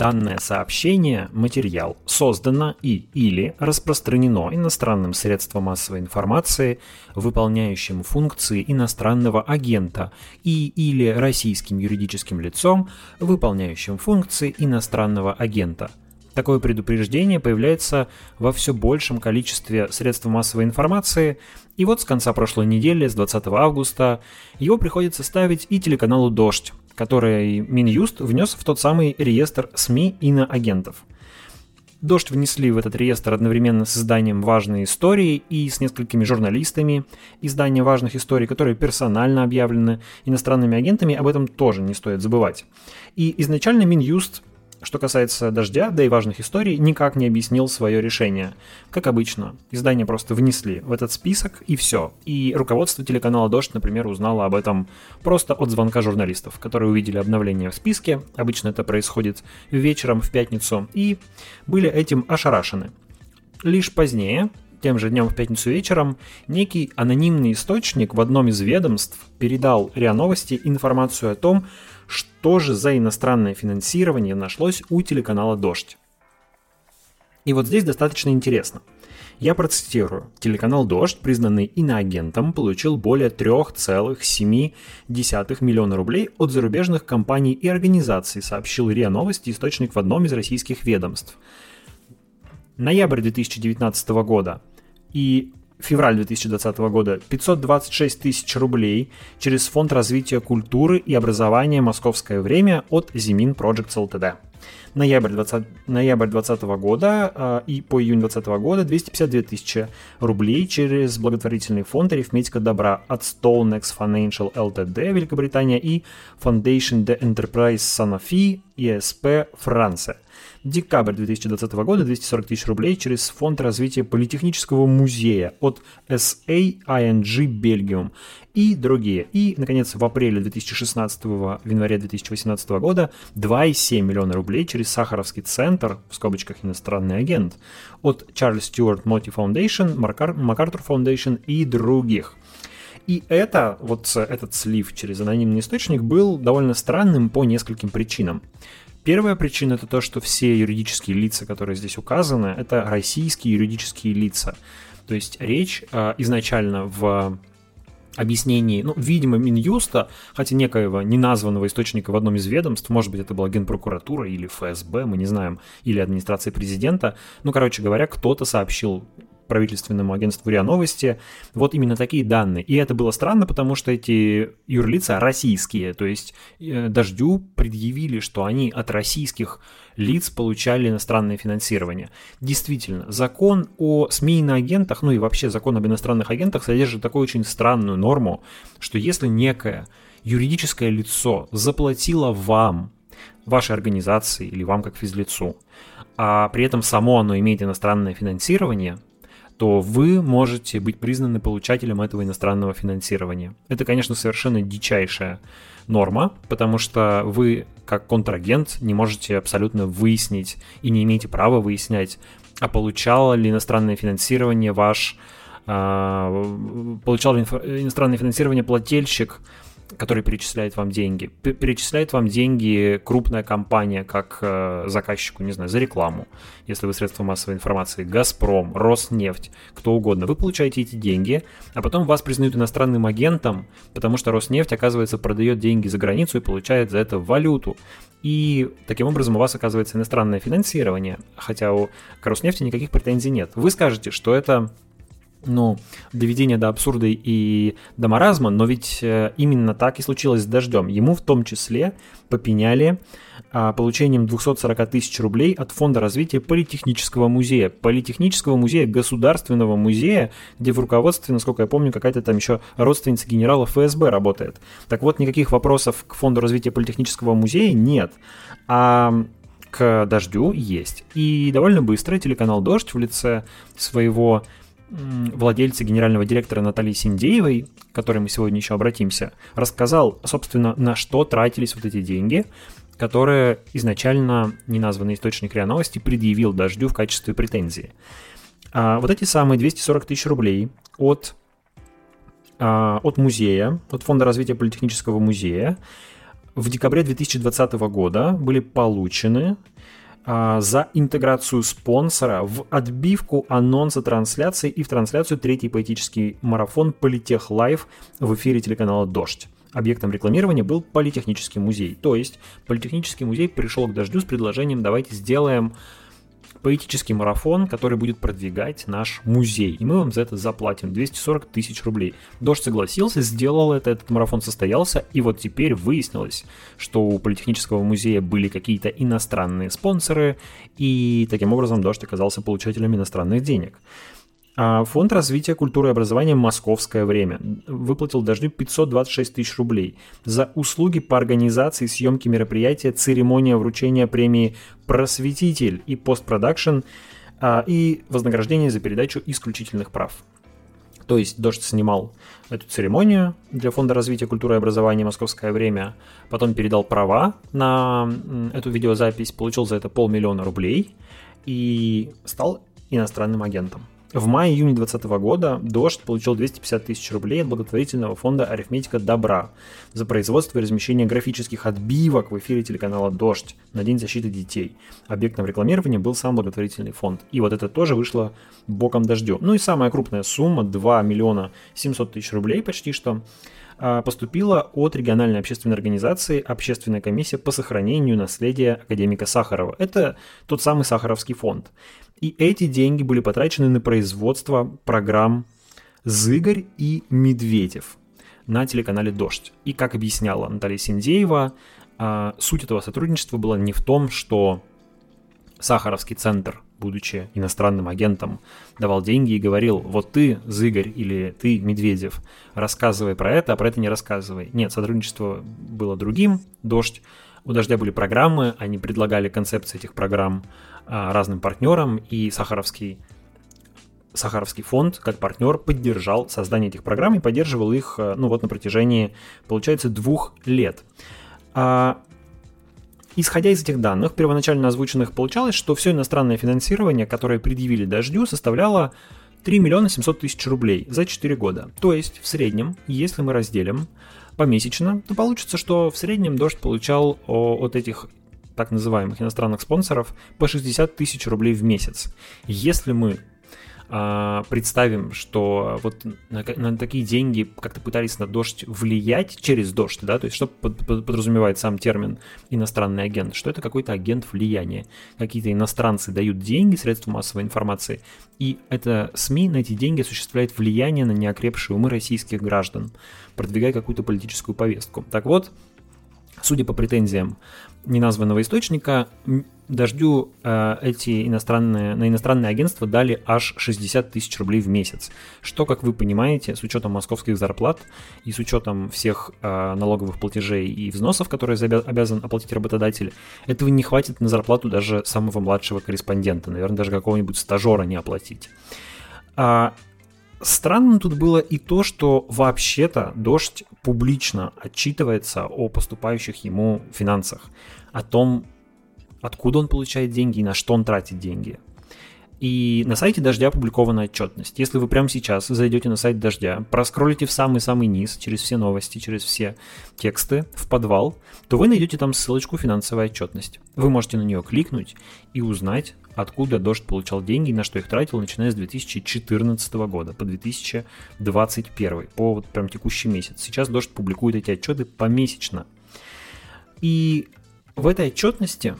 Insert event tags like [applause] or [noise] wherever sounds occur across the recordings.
Данное сообщение, материал, создано и или распространено иностранным средством массовой информации, выполняющим функции иностранного агента, и или российским юридическим лицом, выполняющим функции иностранного агента. Такое предупреждение появляется во все большем количестве средств массовой информации, и вот с конца прошлой недели, с 20 августа, его приходится ставить и телеканалу «Дождь», который Минюст внес в тот самый реестр СМИ иноагентов. Дождь внесли в этот реестр одновременно с изданием «Важные истории» и с несколькими журналистами издания «Важных историй», которые персонально объявлены иностранными агентами, об этом тоже не стоит забывать. И изначально Минюст что касается «Дождя», да и важных историй, никак не объяснил свое решение. Как обычно, издание просто внесли в этот список и все. И руководство телеканала «Дождь», например, узнало об этом просто от звонка журналистов, которые увидели обновление в списке. Обычно это происходит вечером в пятницу. И были этим ошарашены. Лишь позднее, тем же днем в пятницу вечером, некий анонимный источник в одном из ведомств передал РИА Новости информацию о том, что же за иностранное финансирование нашлось у телеканала «Дождь». И вот здесь достаточно интересно. Я процитирую. Телеканал «Дождь», признанный иноагентом, получил более 3,7 миллиона рублей от зарубежных компаний и организаций, сообщил РИА Новости источник в одном из российских ведомств. Ноябрь 2019 года. И февраль 2020 года 526 тысяч рублей через Фонд развития культуры и образования «Московское время» от Зимин Projects Ltd. Ноябрь 2020 ноябрь 20 года э, и по июнь 2020 года 252 тысячи рублей через благотворительный фонд «Арифметика добра» от Stonex Financial Ltd. Великобритания и Foundation de Enterprise Sanofi ESP Франция – Декабрь 2020 года 240 тысяч рублей через Фонд развития Политехнического музея от SAING Belgium и другие. И, наконец, в апреле 2016 в январе 2018 года 2,7 миллиона рублей через Сахаровский центр, в скобочках иностранный агент, от Charles Stewart Motti Foundation, MacArthur Foundation и других. И это, вот этот слив через анонимный источник был довольно странным по нескольким причинам. Первая причина это то, что все юридические лица, которые здесь указаны, это российские юридические лица. То есть речь э, изначально в объяснении, ну, видимо, Минюста, хотя некоего неназванного источника в одном из ведомств, может быть, это была Генпрокуратура или ФСБ, мы не знаем, или администрация президента, ну, короче говоря, кто-то сообщил правительственному агентству РИА Новости. Вот именно такие данные. И это было странно, потому что эти юрлица российские, то есть э, Дождю предъявили, что они от российских лиц получали иностранное финансирование. Действительно, закон о СМИ на агентах, ну и вообще закон об иностранных агентах содержит такую очень странную норму, что если некое юридическое лицо заплатило вам, вашей организации или вам как физлицу, а при этом само оно имеет иностранное финансирование, то вы можете быть признаны получателем этого иностранного финансирования. Это, конечно, совершенно дичайшая норма, потому что вы, как контрагент, не можете абсолютно выяснить и не имеете права выяснять, а получало ли иностранное финансирование ваш а, получал ли иностранное финансирование плательщик который перечисляет вам деньги. Перечисляет вам деньги крупная компания, как э, заказчику, не знаю, за рекламу, если вы средства массовой информации, Газпром, Роснефть, кто угодно. Вы получаете эти деньги, а потом вас признают иностранным агентом, потому что Роснефть, оказывается, продает деньги за границу и получает за это валюту. И таким образом у вас оказывается иностранное финансирование, хотя у Роснефти никаких претензий нет. Вы скажете, что это ну, доведение до абсурда и до маразма, но ведь э, именно так и случилось с дождем. Ему в том числе попеняли а, получением 240 тысяч рублей от Фонда развития Политехнического музея. Политехнического музея, государственного музея, где в руководстве, насколько я помню, какая-то там еще родственница генерала ФСБ работает. Так вот, никаких вопросов к Фонду развития Политехнического музея нет. А к дождю есть. И довольно быстро телеканал Дождь в лице своего владельца генерального директора Натальи Синдеевой, к которой мы сегодня еще обратимся, рассказал, собственно, на что тратились вот эти деньги, которые изначально неназванный источник РИА Новости предъявил Дождю в качестве претензии. А вот эти самые 240 тысяч рублей от, а, от музея, от Фонда развития Политехнического музея, в декабре 2020 года были получены за интеграцию спонсора в отбивку анонса трансляции и в трансляцию третий поэтический марафон «Политех Лайв» в эфире телеканала «Дождь». Объектом рекламирования был Политехнический музей. То есть Политехнический музей пришел к Дождю с предложением «давайте сделаем поэтический марафон, который будет продвигать наш музей. И мы вам за это заплатим 240 тысяч рублей. Дождь согласился, сделал это, этот марафон состоялся, и вот теперь выяснилось, что у Политехнического музея были какие-то иностранные спонсоры, и таким образом Дождь оказался получателем иностранных денег. А Фонд развития культуры и образования «Московское время» выплатил Дождю 526 тысяч рублей за услуги по организации съемки мероприятия «Церемония вручения премии «Просветитель» и «Постпродакшн» а, и вознаграждение за передачу исключительных прав. То есть Дождь снимал эту церемонию для Фонда развития культуры и образования «Московское время», потом передал права на эту видеозапись, получил за это полмиллиона рублей и стал иностранным агентом. В мае-июне 2020 года «Дождь» получил 250 тысяч рублей от благотворительного фонда «Арифметика добра» за производство и размещение графических отбивок в эфире телеканала «Дождь» на День защиты детей. Объектом рекламирования был сам благотворительный фонд. И вот это тоже вышло боком дождю. Ну и самая крупная сумма, 2 миллиона 700 тысяч рублей почти что, а, поступила от региональной общественной организации Общественная комиссия по сохранению наследия академика Сахарова. Это тот самый Сахаровский фонд. И эти деньги были потрачены на производство программ «Зыгорь» и «Медведев» на телеканале «Дождь». И, как объясняла Наталья Синдеева, а, суть этого сотрудничества была не в том, что Сахаровский центр, будучи иностранным агентом, давал деньги и говорил, вот ты, Зыгорь, или ты, Медведев, рассказывай про это, а про это не рассказывай. Нет, сотрудничество было другим. «Дождь» У Дождя были программы, они предлагали концепции этих программ а, разным партнерам, и Сахаровский Сахаровский фонд как партнер поддержал создание этих программ и поддерживал их, а, ну вот на протяжении, получается, двух лет. А, исходя из этих данных, первоначально озвученных, получалось, что все иностранное финансирование, которое предъявили Дождю, составляло 3 миллиона 700 тысяч рублей за 4 года. То есть, в среднем, если мы разделим помесячно, то получится, что в среднем Дождь получал от этих так называемых иностранных спонсоров по 60 тысяч рублей в месяц. Если мы представим, что вот на, на такие деньги как-то пытались на дождь влиять через дождь, да, то есть что под, под, подразумевает сам термин иностранный агент, что это какой-то агент влияния. Какие-то иностранцы дают деньги, средства массовой информации, и это СМИ на эти деньги осуществляет влияние на неокрепшие умы российских граждан, продвигая какую-то политическую повестку. Так вот, судя по претензиям неназванного источника, Дождю э, эти иностранные, на иностранные агентства дали аж 60 тысяч рублей в месяц, что, как вы понимаете, с учетом московских зарплат и с учетом всех э, налоговых платежей и взносов, которые обязан оплатить работодатель, этого не хватит на зарплату даже самого младшего корреспондента, наверное, даже какого-нибудь стажера не оплатить. А, Странно тут было и то, что вообще-то Дождь публично отчитывается о поступающих ему финансах, о том, откуда он получает деньги и на что он тратит деньги. И на сайте Дождя опубликована отчетность. Если вы прямо сейчас зайдете на сайт Дождя, проскролите в самый-самый низ, через все новости, через все тексты, в подвал, то вы найдете там ссылочку «Финансовая отчетность». Вы можете на нее кликнуть и узнать, откуда Дождь получал деньги и на что их тратил, начиная с 2014 года по 2021, по вот прям текущий месяц. Сейчас Дождь публикует эти отчеты помесячно. И в этой отчетности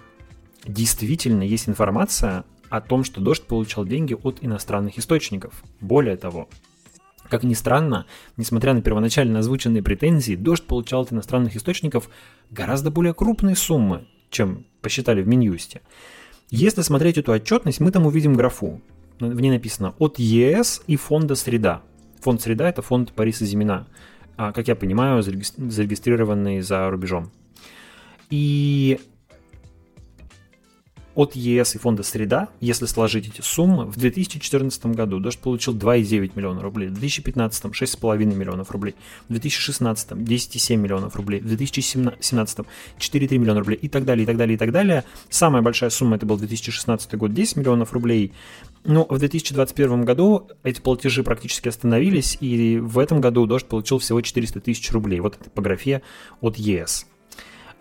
действительно есть информация о том, что Дождь получал деньги от иностранных источников. Более того, как ни странно, несмотря на первоначально озвученные претензии, Дождь получал от иностранных источников гораздо более крупные суммы, чем посчитали в Минюсте. Если смотреть эту отчетность, мы там увидим графу. В ней написано «от ЕС и фонда «Среда». Фонд «Среда» — это фонд Бориса Зимина, а, как я понимаю, зарегистрированный за рубежом. И от ЕС и фонда «Среда», если сложить эти суммы, в 2014 году Дождь получил 2,9 миллиона рублей, в 2015 – 6,5 миллионов рублей, в 2016 – 10,7 миллионов рублей, в 2017 – 4,3 миллиона рублей и так далее, и так далее, и так далее. Самая большая сумма это был 2016 год – 10 миллионов рублей. Но в 2021 году эти платежи практически остановились, и в этом году Дождь получил всего 400 тысяч рублей. Вот это по графе от ЕС.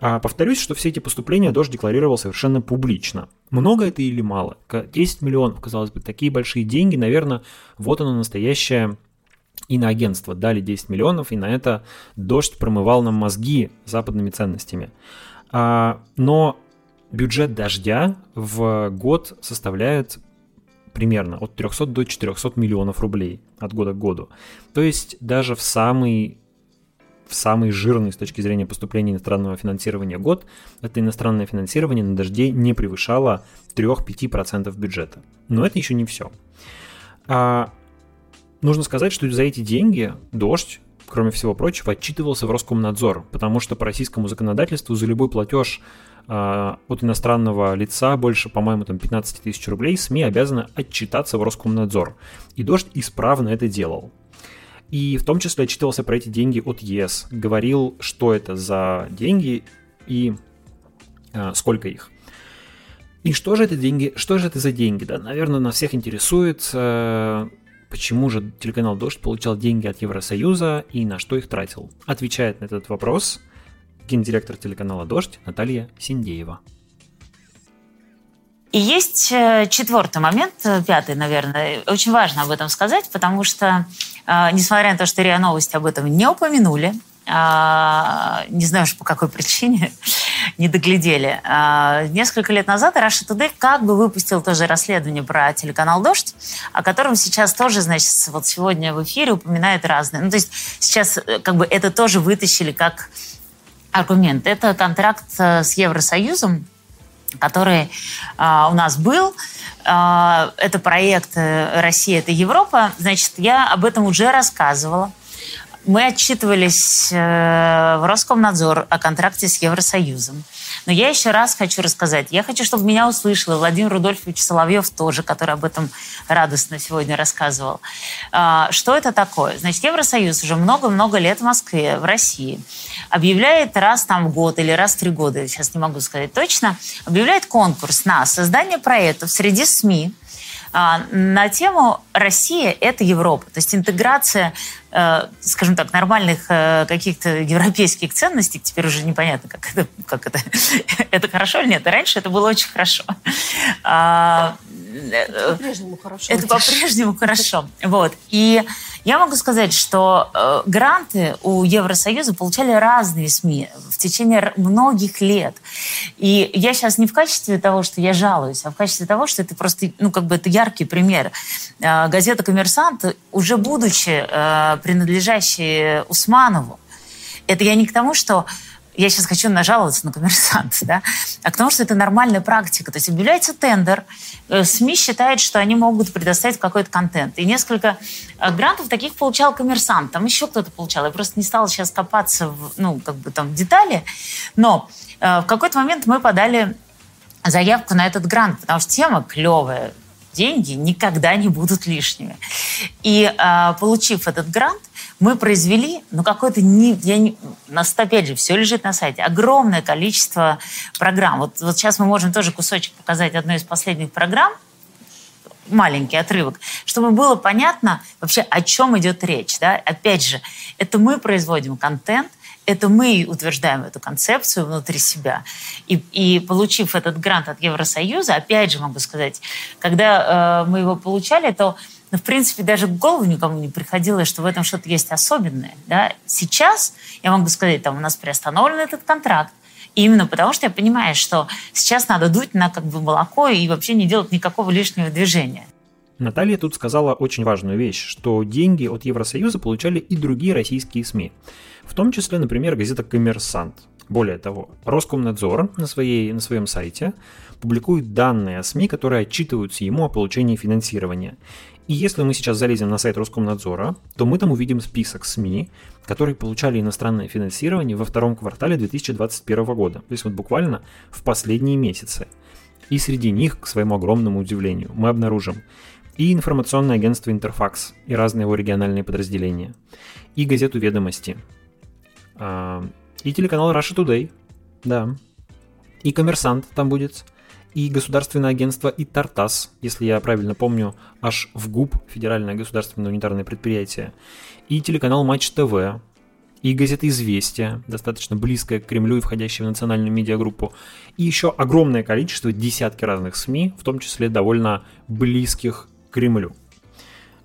А повторюсь, что все эти поступления Дождь декларировал совершенно публично. Много это или мало? 10 миллионов, казалось бы, такие большие деньги, наверное, вот оно настоящее иноагентство. Дали 10 миллионов, и на это Дождь промывал нам мозги западными ценностями. А, но бюджет Дождя в год составляет примерно от 300 до 400 миллионов рублей от года к году. То есть даже в самый в самый жирный с точки зрения поступления иностранного финансирования год, это иностранное финансирование на дожде не превышало 3-5% бюджета. Но это еще не все. А, нужно сказать, что за эти деньги дождь кроме всего прочего, отчитывался в Роскомнадзор, потому что по российскому законодательству за любой платеж э, от иностранного лица больше, по-моему, там 15 тысяч рублей СМИ обязаны отчитаться в Роскомнадзор. И Дождь исправно это делал. И в том числе отчитывался про эти деньги от ЕС. Говорил, что это за деньги и э, сколько их. И что же это деньги? Что же это за деньги? Да, наверное, нас всех интересует, э, почему же телеканал Дождь получал деньги от Евросоюза и на что их тратил. Отвечает на этот вопрос гендиректор телеканала Дождь Наталья Синдеева. И есть э, четвертый момент, э, пятый, наверное. Очень важно об этом сказать, потому что, э, несмотря на то, что РИА Новости об этом не упомянули, не знаю уж по какой причине, [laughs] не доглядели. Несколько лет назад Russia Today как бы выпустил тоже расследование про телеканал «Дождь», о котором сейчас тоже, значит, вот сегодня в эфире упоминают разные. Ну, то есть сейчас как бы это тоже вытащили как аргумент. Это контракт с Евросоюзом, который а, у нас был. А, это проект э, «Россия – это Европа». Значит, я об этом уже рассказывала. Мы отчитывались э, в Роскомнадзор о контракте с Евросоюзом. Но я еще раз хочу рассказать. Я хочу, чтобы меня услышал Владимир Рудольфович Соловьев тоже, который об этом радостно сегодня рассказывал. А, что это такое? Значит, Евросоюз уже много-много лет в Москве, в России, объявляет раз там в год или раз в три года, сейчас не могу сказать точно, объявляет конкурс на создание проектов среди СМИ, на тему «Россия – это Европа». То есть интеграция, э, скажем так, нормальных э, каких-то европейских ценностей, теперь уже непонятно, как это, как это, [laughs] это хорошо или нет. раньше это было очень хорошо. По-прежнему хорошо. Это по-прежнему хорошо. Вот. И я могу сказать, что э, гранты у Евросоюза получали разные СМИ в течение многих лет. И я сейчас не в качестве того, что я жалуюсь, а в качестве того, что это просто, ну, как бы это яркий пример. Э, газета «Коммерсант», уже будучи э, принадлежащей Усманову, это я не к тому, что я сейчас хочу нажаловаться на коммерсант, [laughs] да, а к тому, что это нормальная практика. То есть объявляется тендер, э, СМИ считают, что они могут предоставить какой-то контент. И несколько э, грантов таких получал коммерсант, там еще кто-то получал. Я просто не стала сейчас копаться в, ну, как бы там в детали, но э, в какой-то момент мы подали заявку на этот грант, потому что тема клевая, деньги никогда не будут лишними. И э, получив этот грант, мы произвели, ну, какое-то не, я не, у нас опять же все лежит на сайте, огромное количество программ. Вот, вот сейчас мы можем тоже кусочек показать одной из последних программ, маленький отрывок, чтобы было понятно вообще, о чем идет речь. Да? Опять же, это мы производим контент, это мы утверждаем эту концепцию внутри себя. И, и получив этот грант от Евросоюза, опять же могу сказать, когда э, мы его получали, то но, в принципе, даже в голову никому не приходило, что в этом что-то есть особенное. Да? Сейчас я могу сказать, там у нас приостановлен этот контракт, и именно потому, что я понимаю, что сейчас надо дуть на как бы молоко и вообще не делать никакого лишнего движения. Наталья тут сказала очень важную вещь, что деньги от Евросоюза получали и другие российские СМИ. В том числе, например, газета «Коммерсант». Более того, Роскомнадзор на, своей, на своем сайте публикует данные о СМИ, которые отчитываются ему о получении финансирования. И если мы сейчас залезем на сайт Роскомнадзора, то мы там увидим список СМИ, которые получали иностранное финансирование во втором квартале 2021 года. То есть вот буквально в последние месяцы. И среди них, к своему огромному удивлению, мы обнаружим и информационное агентство Интерфакс и разные его региональные подразделения, и газету «Ведомости», а, и телеканал Russia Today, да, и «Коммерсант» там будет – и государственное агентство и Тартас, если я правильно помню, аж в ГУП, Федеральное государственное унитарное предприятие, и телеканал Матч ТВ, и газета «Известия», достаточно близкая к Кремлю и входящая в национальную медиагруппу, и еще огромное количество, десятки разных СМИ, в том числе довольно близких к Кремлю.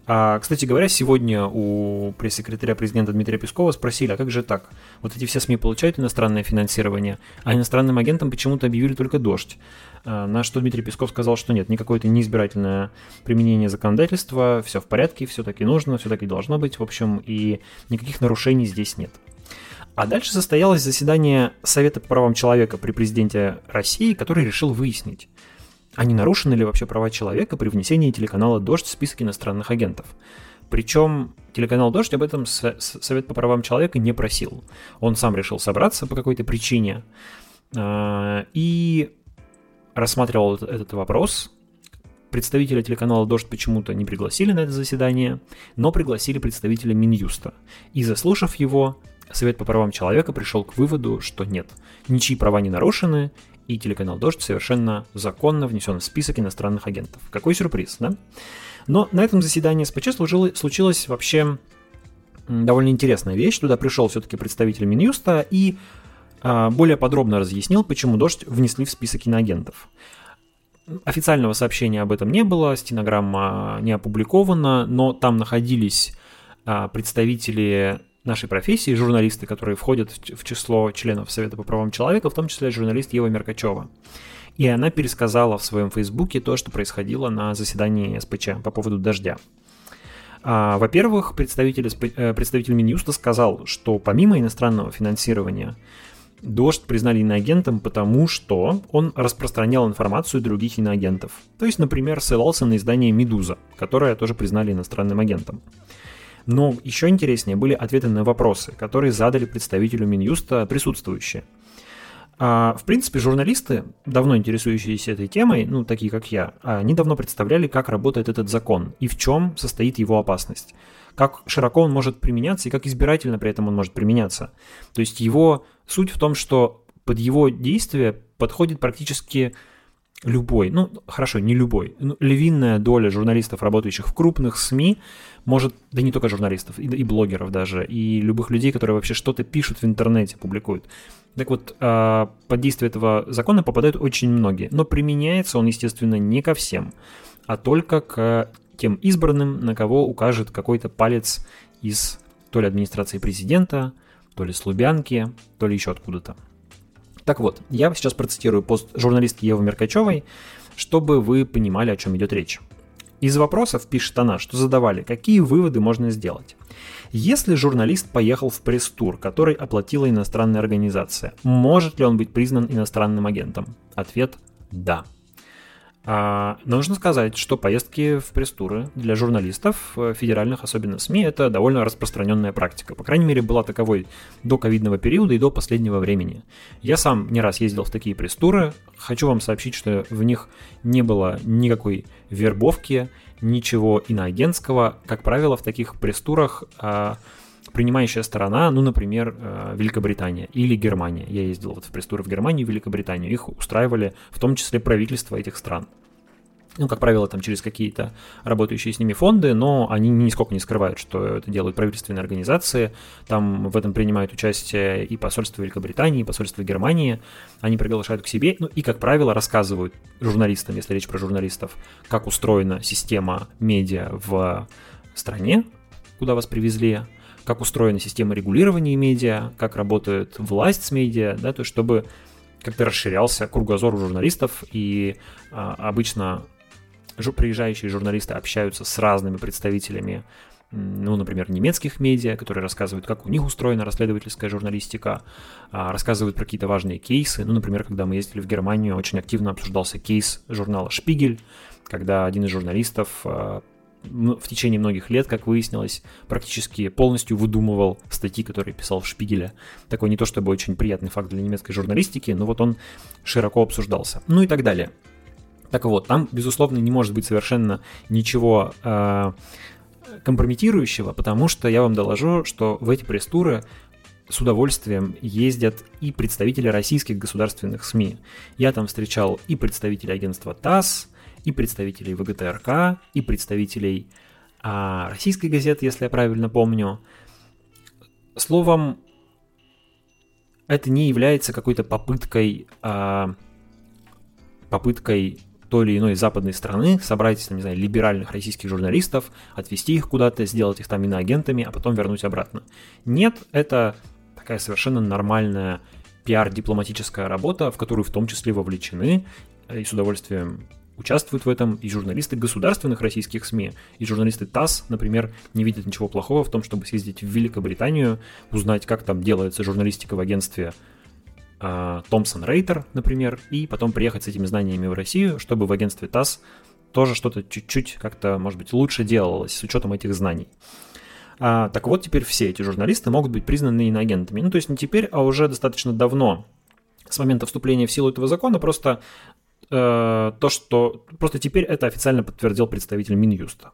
А, кстати говоря, сегодня у пресс-секретаря президента Дмитрия Пескова спросили, а как же так? Вот эти все СМИ получают иностранное финансирование, а иностранным агентам почему-то объявили только «Дождь». А, на что Дмитрий Песков сказал, что нет, никакое это неизбирательное применение законодательства, все в порядке, все таки нужно, все таки должно быть, в общем, и никаких нарушений здесь нет. А дальше состоялось заседание Совета по правам человека при президенте России, который решил выяснить, а не нарушены ли вообще права человека при внесении телеканала «Дождь» в список иностранных агентов. Причем телеканал «Дождь» об этом Совет по правам человека не просил. Он сам решил собраться по какой-то причине а, и рассматривал этот вопрос. Представителя телеканала «Дождь» почему-то не пригласили на это заседание, но пригласили представителя Минюста. И заслушав его, Совет по правам человека пришел к выводу, что нет, ничьи права не нарушены, и телеканал «Дождь» совершенно законно внесен в список иностранных агентов. Какой сюрприз, да? Но на этом заседании СПЧ служило, случилась вообще довольно интересная вещь. Туда пришел все-таки представитель Минюста и а, более подробно разъяснил, почему «Дождь» внесли в список иноагентов. Официального сообщения об этом не было, стенограмма не опубликована, но там находились а, представители нашей профессии, журналисты, которые входят в число членов Совета по правам человека, в том числе журналист Ева Меркачева. И она пересказала в своем фейсбуке то, что происходило на заседании СПЧ по поводу дождя. А, во-первых, представитель, э, представитель Минюста сказал, что помимо иностранного финансирования Дождь признали иноагентом, потому что он распространял информацию других иноагентов. То есть, например, ссылался на издание «Медуза», которое тоже признали иностранным агентом. Но еще интереснее были ответы на вопросы, которые задали представителю Минюста присутствующие. А, в принципе, журналисты, давно интересующиеся этой темой, ну, такие как я, они давно представляли, как работает этот закон и в чем состоит его опасность. Как широко он может применяться и как избирательно при этом он может применяться. То есть его суть в том, что под его действие подходит практически любой, ну хорошо, не любой, ну, львиная доля журналистов, работающих в крупных СМИ, может, да не только журналистов, и, и блогеров даже, и любых людей, которые вообще что-то пишут в интернете, публикуют. Так вот, э, под действие этого закона попадают очень многие, но применяется он, естественно, не ко всем, а только к тем избранным, на кого укажет какой-то палец из то ли администрации президента, то ли с Лубянки, то ли еще откуда-то. Так вот, я сейчас процитирую пост журналистки Евы Меркачевой, чтобы вы понимали, о чем идет речь. Из вопросов, пишет она, что задавали, какие выводы можно сделать. Если журналист поехал в пресс-тур, который оплатила иностранная организация, может ли он быть признан иностранным агентом? Ответ – да. А, нужно сказать, что поездки в пресс-туры для журналистов, э, федеральных, особенно СМИ, это довольно распространенная практика. По крайней мере, была таковой до ковидного периода и до последнего времени. Я сам не раз ездил в такие пресс-туры. Хочу вам сообщить, что в них не было никакой вербовки, ничего иноагентского. Как правило, в таких пресс-турах а, принимающая сторона, ну, например, э, Великобритания или Германия. Я ездил вот в пресс-туры в Германию и Великобританию. Их устраивали в том числе правительства этих стран. Ну, как правило, там через какие-то работающие с ними фонды, но они нисколько не скрывают, что это делают правительственные организации. Там в этом принимают участие и посольство Великобритании, и посольство Германии. Они приглашают к себе, ну и, как правило, рассказывают журналистам, если речь про журналистов, как устроена система медиа в стране, куда вас привезли, как устроена система регулирования медиа, как работает власть с медиа, да, то есть чтобы как-то расширялся кругозор у журналистов, и а, обычно приезжающие журналисты общаются с разными представителями, ну, например, немецких медиа, которые рассказывают, как у них устроена расследовательская журналистика, а, рассказывают про какие-то важные кейсы. Ну, например, когда мы ездили в Германию, очень активно обсуждался кейс журнала «Шпигель», когда один из журналистов а, в течение многих лет, как выяснилось, практически полностью выдумывал статьи, которые писал в Шпигеле. Такой не то чтобы очень приятный факт для немецкой журналистики, но вот он широко обсуждался. Ну и так далее. Так вот, там, безусловно, не может быть совершенно ничего э, компрометирующего, потому что я вам доложу, что в эти пресс-туры с удовольствием ездят и представители российских государственных СМИ. Я там встречал и представителей агентства ТАСС, и представителей ВГТРК, и представителей а, российской газеты, если я правильно помню. словом, это не является какой-то попыткой, а, попыткой той или иной западной страны собрать, не знаю, либеральных российских журналистов, отвести их куда-то, сделать их там иноагентами, а потом вернуть обратно. Нет, это такая совершенно нормальная пиар-дипломатическая работа, в которую в том числе вовлечены и с удовольствием участвуют в этом и журналисты государственных российских СМИ, и журналисты ТАСС, например, не видят ничего плохого в том, чтобы съездить в Великобританию, узнать, как там делается журналистика в агентстве Томпсон Рейтер, например, и потом приехать с этими знаниями в Россию, чтобы в агентстве ТАСС тоже что-то чуть-чуть как-то, может быть, лучше делалось с учетом этих знаний. А, так вот, теперь все эти журналисты могут быть признаны иноагентами. Ну, то есть не теперь, а уже достаточно давно, с момента вступления в силу этого закона, просто э, то, что... Просто теперь это официально подтвердил представитель Минюста.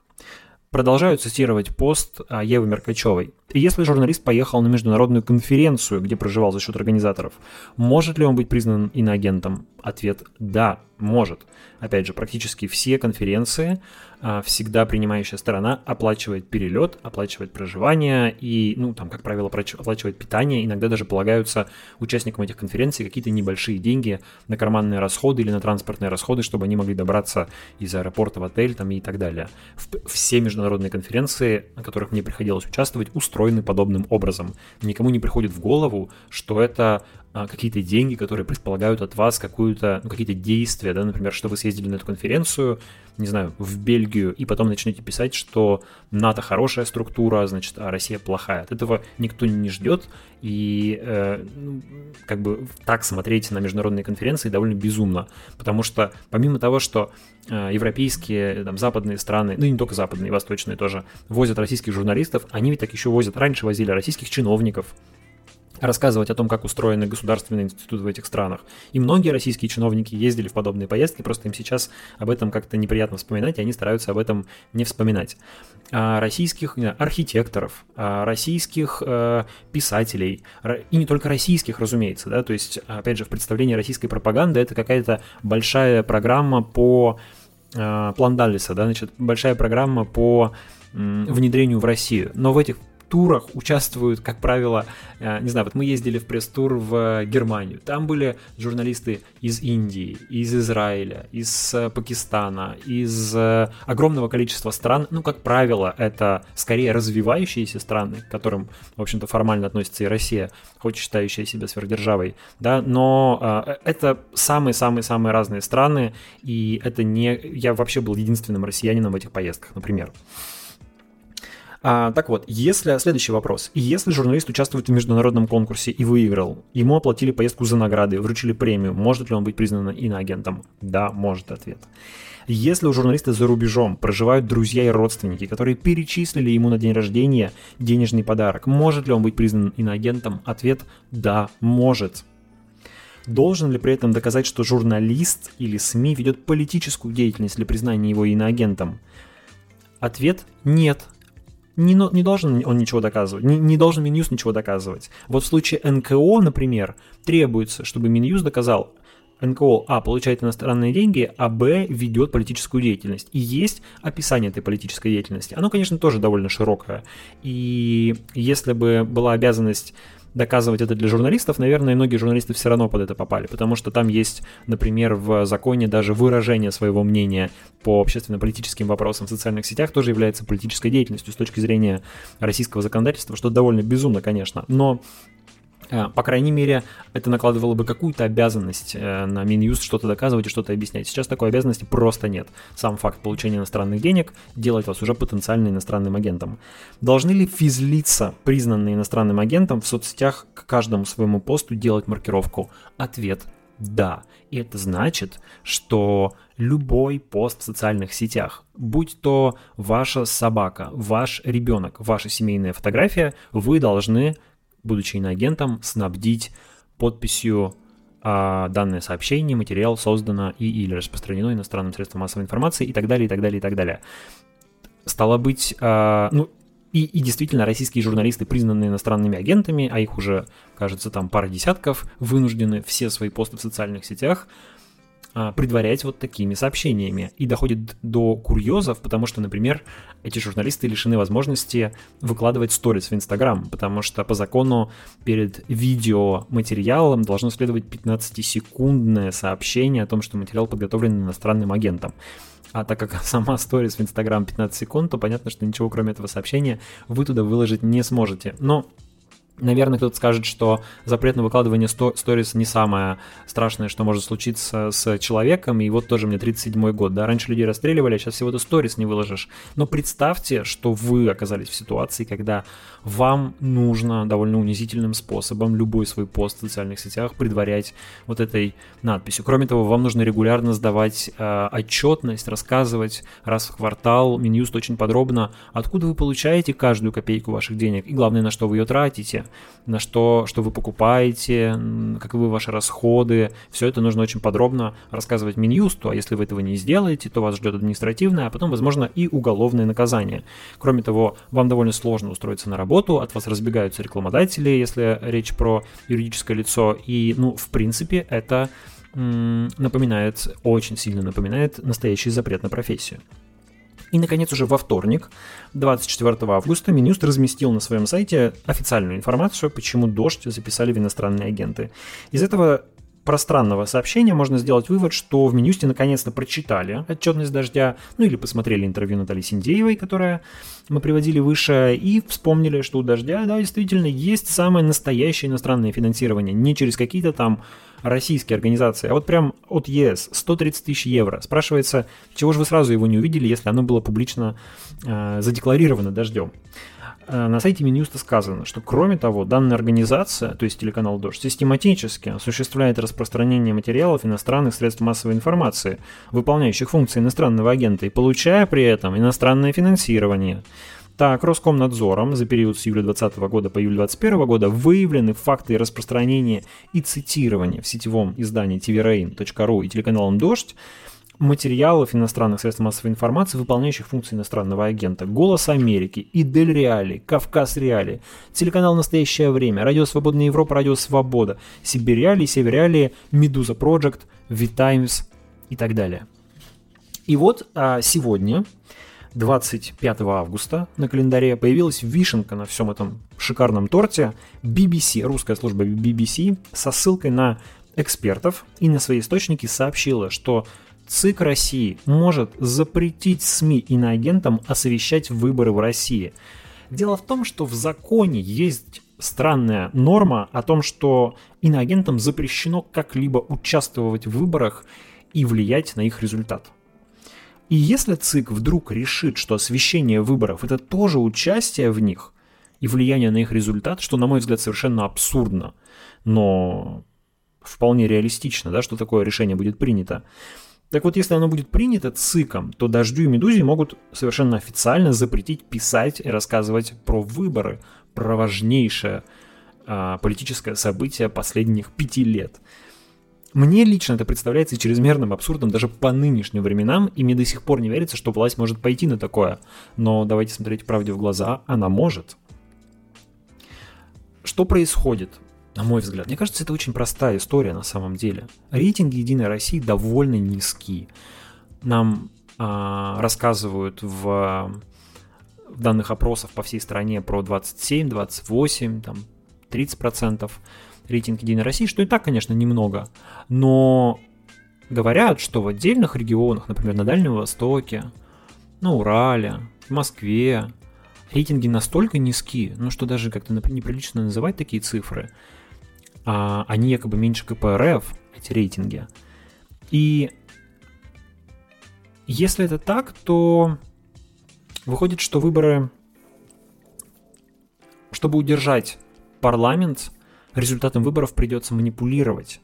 Продолжаю цитировать пост Евы Меркачевой. Если журналист поехал на международную конференцию, где проживал за счет организаторов, может ли он быть признан иноагентом? Ответ – да, может. Опять же, практически все конференции а, всегда принимающая сторона оплачивает перелет, оплачивает проживание и, ну, там, как правило, оплачивает питание. Иногда даже полагаются участникам этих конференций какие-то небольшие деньги на карманные расходы или на транспортные расходы, чтобы они могли добраться из аэропорта в отель там, и так далее. Все международные конференции, на которых мне приходилось участвовать, устроены подобным образом. Никому не приходит в голову, что это а, какие-то деньги, которые предполагают от вас какую-то, ну, какие-то действия, да, например, что вы съездили на эту конференцию, не знаю, в Бельгию, и потом начнете писать, что НАТО хорошая структура, значит, а Россия плохая. От этого никто не ждет, и э, ну, как бы так смотреть на международные конференции довольно безумно, потому что помимо того, что э, европейские, там, западные страны, ну и не только западные, восточные тоже, возят российских журналистов, они ведь так еще возят, раньше возили российских чиновников, рассказывать о том, как устроены государственные институты в этих странах. И многие российские чиновники ездили в подобные поездки, просто им сейчас об этом как-то неприятно вспоминать, и они стараются об этом не вспоминать. А российских знаю, архитекторов, а российских э, писателей, и не только российских, разумеется, да, то есть, опять же, в представлении российской пропаганды это какая-то большая программа по э, план Даллиса, да, значит, большая программа по внедрению в Россию. Но в этих турах участвуют, как правило, э, не знаю, вот мы ездили в пресс-тур в Германию, там были журналисты из Индии, из Израиля, из э, Пакистана, из э, огромного количества стран, ну, как правило, это скорее развивающиеся страны, к которым, в общем-то, формально относится и Россия, хоть считающая себя сверхдержавой, да, но это самые-самые-самые разные страны, и это не... Я вообще был единственным россиянином в этих поездках, например. А, так вот, если следующий вопрос. Если журналист участвует в международном конкурсе и выиграл, ему оплатили поездку за награды, вручили премию, может ли он быть признан иноагентом? Да, может ответ. Если у журналиста за рубежом проживают друзья и родственники, которые перечислили ему на день рождения денежный подарок, может ли он быть признан иноагентом? Ответ – да, может. Должен ли при этом доказать, что журналист или СМИ ведет политическую деятельность для признания его иноагентом? Ответ – нет не, не должен он ничего доказывать, не, не должен Минюст ничего доказывать. Вот в случае НКО, например, требуется, чтобы Минюст доказал, НКО А получает иностранные деньги, а Б ведет политическую деятельность. И есть описание этой политической деятельности. Оно, конечно, тоже довольно широкое. И если бы была обязанность доказывать это для журналистов, наверное, многие журналисты все равно под это попали, потому что там есть, например, в законе даже выражение своего мнения по общественно-политическим вопросам в социальных сетях тоже является политической деятельностью с точки зрения российского законодательства, что довольно безумно, конечно, но по крайней мере, это накладывало бы какую-то обязанность э, на Минюст что-то доказывать и что-то объяснять. Сейчас такой обязанности просто нет. Сам факт получения иностранных денег делает вас уже потенциально иностранным агентом. Должны ли физлица, признанные иностранным агентом, в соцсетях к каждому своему посту делать маркировку? Ответ – да. И это значит, что любой пост в социальных сетях, будь то ваша собака, ваш ребенок, ваша семейная фотография, вы должны будучи иноагентом, снабдить подписью а, данное сообщение, материал создано и или распространено иностранным средством массовой информации и так далее, и так далее, и так далее. Стало быть, а, ну, и, и действительно, российские журналисты, признанные иностранными агентами, а их уже, кажется, там пара десятков, вынуждены все свои посты в социальных сетях предварять вот такими сообщениями. И доходит до курьезов, потому что, например, эти журналисты лишены возможности выкладывать сторис в Инстаграм, потому что по закону перед видеоматериалом должно следовать 15-секундное сообщение о том, что материал подготовлен иностранным агентом. А так как [laughs] сама сторис в Инстаграм 15 секунд, то понятно, что ничего кроме этого сообщения вы туда выложить не сможете. Но Наверное, кто-то скажет, что запрет на выкладывание сторис не самое страшное, что может случиться с человеком, и вот тоже мне 37 год, да, раньше людей расстреливали, а сейчас всего-то сторис не выложишь. Но представьте, что вы оказались в ситуации, когда вам нужно довольно унизительным способом любой свой пост в социальных сетях предварять вот этой надписью. Кроме того, вам нужно регулярно сдавать э, отчетность, рассказывать раз в квартал, Минюст очень подробно, откуда вы получаете каждую копейку ваших денег, и главное, на что вы ее тратите на что, что вы покупаете, каковы ваши расходы. Все это нужно очень подробно рассказывать Минюсту, а если вы этого не сделаете, то вас ждет административное, а потом, возможно, и уголовное наказание. Кроме того, вам довольно сложно устроиться на работу, от вас разбегаются рекламодатели, если речь про юридическое лицо, и, ну, в принципе, это напоминает, очень сильно напоминает настоящий запрет на профессию. И, наконец, уже во вторник, 24 августа, Минюст разместил на своем сайте официальную информацию, почему дождь записали в иностранные агенты. Из этого пространного сообщения можно сделать вывод, что в Минюсте наконец-то прочитали отчетность дождя, ну или посмотрели интервью Натальи Синдеевой, которое мы приводили выше, и вспомнили, что у дождя, да, действительно есть самое настоящее иностранное финансирование, не через какие-то там российские организации, а вот прям от ЕС 130 тысяч евро. Спрашивается, чего же вы сразу его не увидели, если оно было публично э, задекларировано дождем? Э, на сайте Минюста сказано, что кроме того, данная организация, то есть телеканал «Дождь», систематически осуществляет распространение материалов иностранных средств массовой информации, выполняющих функции иностранного агента, и получая при этом иностранное финансирование. Так, Роскомнадзором за период с июля 2020 года по июль 2021 года выявлены факты распространения и цитирования в сетевом издании tvrain.ru и телеканалом «Дождь» материалов иностранных средств массовой информации, выполняющих функции иностранного агента. «Голос Америки», «Идель Реали», «Кавказ Реали», телеканал «Настоящее время», «Радио Свободная Европа», «Радио Свобода», «Сибирь Реали», «Север Реали», «Медуза Project», «Витаймс» и так далее. И вот а, сегодня 25 августа на календаре появилась вишенка на всем этом шикарном торте BBC, русская служба BBC, со ссылкой на экспертов и на свои источники сообщила, что ЦИК России может запретить СМИ иноагентам освещать выборы в России. Дело в том, что в законе есть странная норма о том, что иноагентам запрещено как-либо участвовать в выборах и влиять на их результат. И если ЦИК вдруг решит, что освещение выборов это тоже участие в них и влияние на их результат, что, на мой взгляд, совершенно абсурдно, но вполне реалистично, да, что такое решение будет принято. Так вот, если оно будет принято ЦИКом, то Дождю и Медузе могут совершенно официально запретить писать и рассказывать про выборы, про важнейшее а, политическое событие последних пяти лет – мне лично это представляется чрезмерным абсурдом даже по нынешним временам, и мне до сих пор не верится, что власть может пойти на такое. Но давайте смотреть правде в глаза, она может. Что происходит? На мой взгляд, мне кажется, это очень простая история на самом деле. Рейтинги Единой России довольно низкие. Нам а, рассказывают в, в данных опросов по всей стране про 27, 28, там, 30 процентов рейтинг Единой России, что и так, конечно, немного, но говорят, что в отдельных регионах, например, на Дальнем Востоке, на Урале, в Москве, рейтинги настолько низкие, ну что даже как-то неприлично называть такие цифры, а они якобы меньше КПРФ, эти рейтинги. И если это так, то выходит, что выборы, чтобы удержать парламент, результатом выборов придется манипулировать.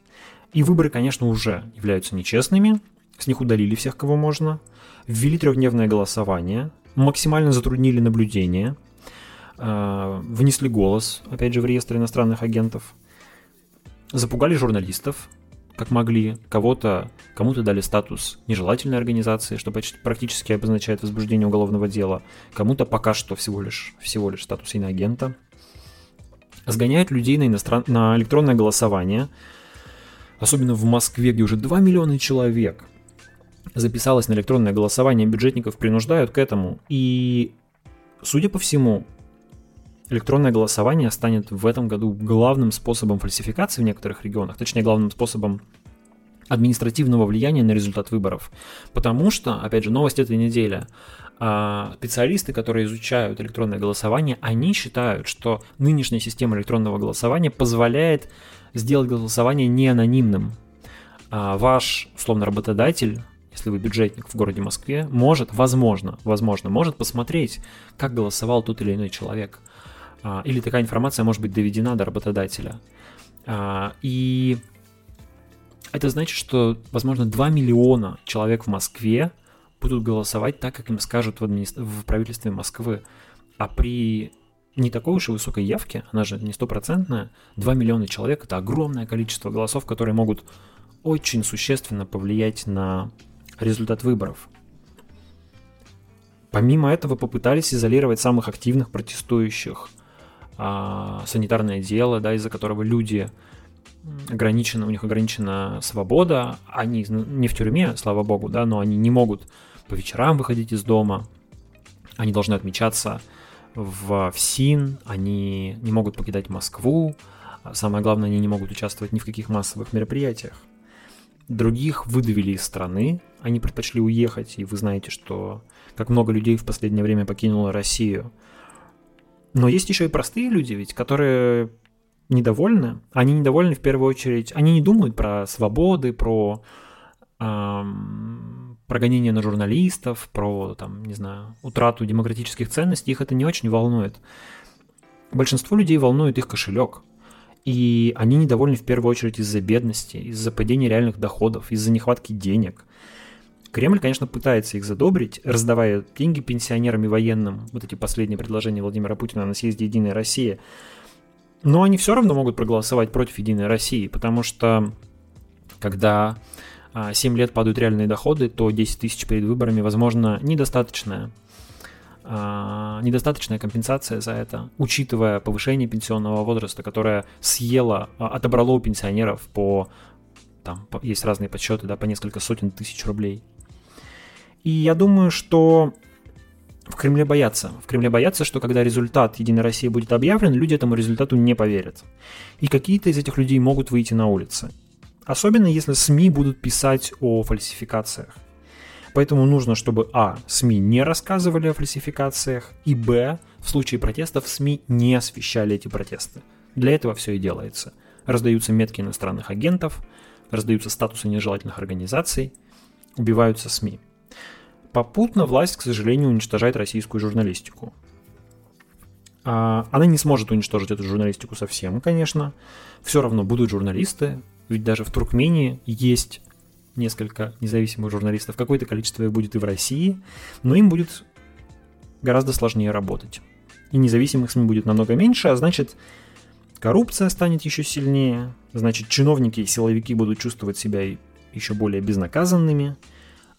И выборы, конечно, уже являются нечестными, с них удалили всех, кого можно, ввели трехдневное голосование, максимально затруднили наблюдение, э, внесли голос, опять же, в реестр иностранных агентов, запугали журналистов, как могли, кого-то, кому-то дали статус нежелательной организации, что почти, практически обозначает возбуждение уголовного дела, кому-то пока что всего лишь, всего лишь статус иноагента – сгоняют людей на, иностран... на электронное голосование, особенно в Москве, где уже 2 миллиона человек записалось на электронное голосование, бюджетников принуждают к этому. И, судя по всему, электронное голосование станет в этом году главным способом фальсификации в некоторых регионах, точнее, главным способом административного влияния на результат выборов. Потому что, опять же, новость этой недели. А, специалисты, которые изучают электронное голосование, они считают, что нынешняя система электронного голосования позволяет сделать голосование не анонимным. А, ваш, условно, работодатель если вы бюджетник в городе Москве, может, возможно, возможно, может посмотреть, как голосовал тот или иной человек. А, или такая информация может быть доведена до работодателя. И это значит, что, возможно, 2 миллиона человек в Москве будут голосовать так, как им скажут в, админи... в правительстве Москвы. А при не такой уж и высокой явке, она же не стопроцентная, 2 миллиона человек – это огромное количество голосов, которые могут очень существенно повлиять на результат выборов. Помимо этого попытались изолировать самых активных протестующих. А, санитарное дело, да, из-за которого люди ограничена, у них ограничена свобода, они не в тюрьме, слава богу, да, но они не могут по вечерам выходить из дома, они должны отмечаться в, в СИН, они не могут покидать Москву, а самое главное, они не могут участвовать ни в каких массовых мероприятиях. Других выдавили из страны, они предпочли уехать, и вы знаете, что как много людей в последнее время покинуло Россию. Но есть еще и простые люди, ведь, которые недовольны. Они недовольны в первую очередь, они не думают про свободы, про эм, прогонение на журналистов, про, там, не знаю, утрату демократических ценностей, их это не очень волнует. Большинство людей волнует их кошелек. И они недовольны в первую очередь из-за бедности, из-за падения реальных доходов, из-за нехватки денег. Кремль, конечно, пытается их задобрить, раздавая деньги пенсионерам и военным. Вот эти последние предложения Владимира Путина на съезде «Единая Россия». Но они все равно могут проголосовать против Единой России, потому что когда 7 а, лет падают реальные доходы, то 10 тысяч перед выборами, возможно, недостаточная, а, недостаточная компенсация за это, учитывая повышение пенсионного возраста, которое съело, а, отобрало у пенсионеров по, там, есть разные подсчеты, да, по несколько сотен тысяч рублей. И я думаю, что в Кремле боятся. В Кремле боятся, что когда результат Единой России будет объявлен, люди этому результату не поверят. И какие-то из этих людей могут выйти на улицы. Особенно если СМИ будут писать о фальсификациях. Поэтому нужно, чтобы А. СМИ не рассказывали о фальсификациях, и Б. В случае протестов СМИ не освещали эти протесты. Для этого все и делается. Раздаются метки иностранных агентов, раздаются статусы нежелательных организаций, убиваются СМИ. Попутно власть, к сожалению, уничтожает российскую журналистику. А, она не сможет уничтожить эту журналистику совсем, конечно. Все равно будут журналисты, ведь даже в Туркмении есть несколько независимых журналистов. Какое-то количество их будет и в России, но им будет гораздо сложнее работать. И независимых СМИ будет намного меньше, а значит, коррупция станет еще сильнее, значит, чиновники и силовики будут чувствовать себя еще более безнаказанными –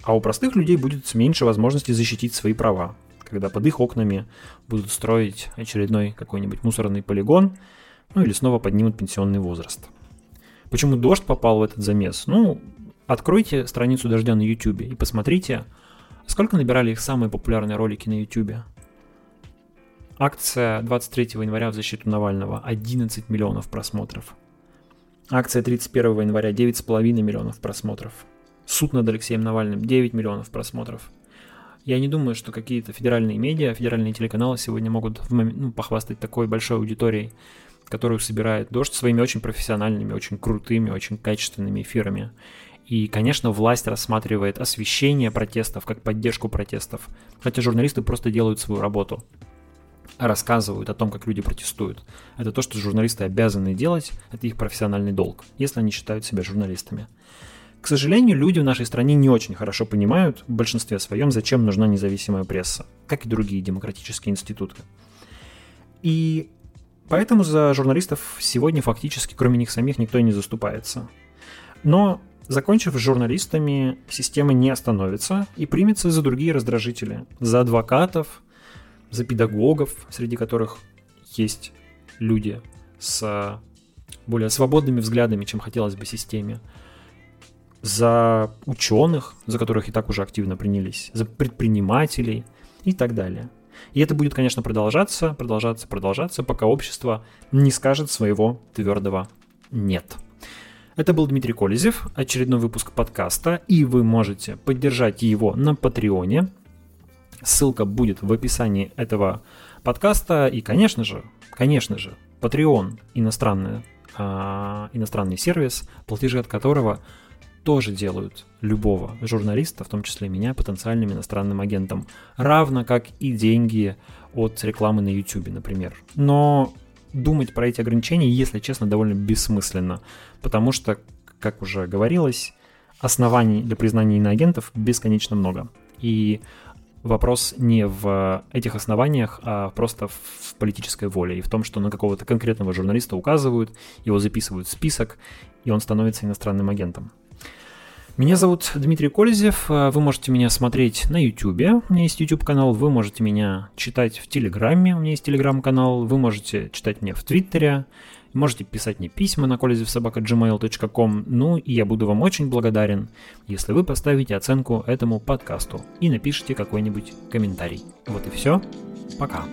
а у простых людей будет меньше возможности защитить свои права, когда под их окнами будут строить очередной какой-нибудь мусорный полигон, ну или снова поднимут пенсионный возраст. Почему дождь попал в этот замес? Ну, откройте страницу дождя на YouTube и посмотрите, сколько набирали их самые популярные ролики на YouTube. Акция 23 января в защиту Навального 11 миллионов просмотров. Акция 31 января 9,5 миллионов просмотров. Суд над Алексеем Навальным, 9 миллионов просмотров. Я не думаю, что какие-то федеральные медиа, федеральные телеканалы сегодня могут ну, похвастать такой большой аудиторией, которую собирает Дождь своими очень профессиональными, очень крутыми, очень качественными эфирами. И, конечно, власть рассматривает освещение протестов как поддержку протестов, хотя журналисты просто делают свою работу рассказывают о том, как люди протестуют. Это то, что журналисты обязаны делать, это их профессиональный долг, если они считают себя журналистами. К сожалению, люди в нашей стране не очень хорошо понимают в большинстве своем, зачем нужна независимая пресса, как и другие демократические институты. И поэтому за журналистов сегодня фактически, кроме них самих, никто и не заступается. Но Закончив с журналистами, система не остановится и примется за другие раздражители. За адвокатов, за педагогов, среди которых есть люди с более свободными взглядами, чем хотелось бы системе, за ученых, за которых и так уже активно принялись, за предпринимателей и так далее. И это будет, конечно, продолжаться, продолжаться, продолжаться, пока общество не скажет своего твердого «нет». Это был Дмитрий Колезев, очередной выпуск подкаста, и вы можете поддержать его на Патреоне. Ссылка будет в описании этого подкаста. И, конечно же, конечно же, Patreon иностранный, э, иностранный сервис, платежи от которого тоже делают любого журналиста, в том числе меня, потенциальным иностранным агентом. Равно как и деньги от рекламы на YouTube, например. Но думать про эти ограничения, если честно, довольно бессмысленно, потому что, как уже говорилось, оснований для признания иноагентов бесконечно много. И вопрос не в этих основаниях, а просто в политической воле и в том, что на какого-то конкретного журналиста указывают, его записывают в список, и он становится иностранным агентом. Меня зовут Дмитрий Кользев. Вы можете меня смотреть на YouTube. У меня есть YouTube канал. Вы можете меня читать в Телеграме. У меня есть Телеграм канал. Вы можете читать меня в Твиттере. Можете писать мне письма на kolezevsobaka.gmail.com. Ну и я буду вам очень благодарен, если вы поставите оценку этому подкасту и напишите какой-нибудь комментарий. Вот и все. Пока.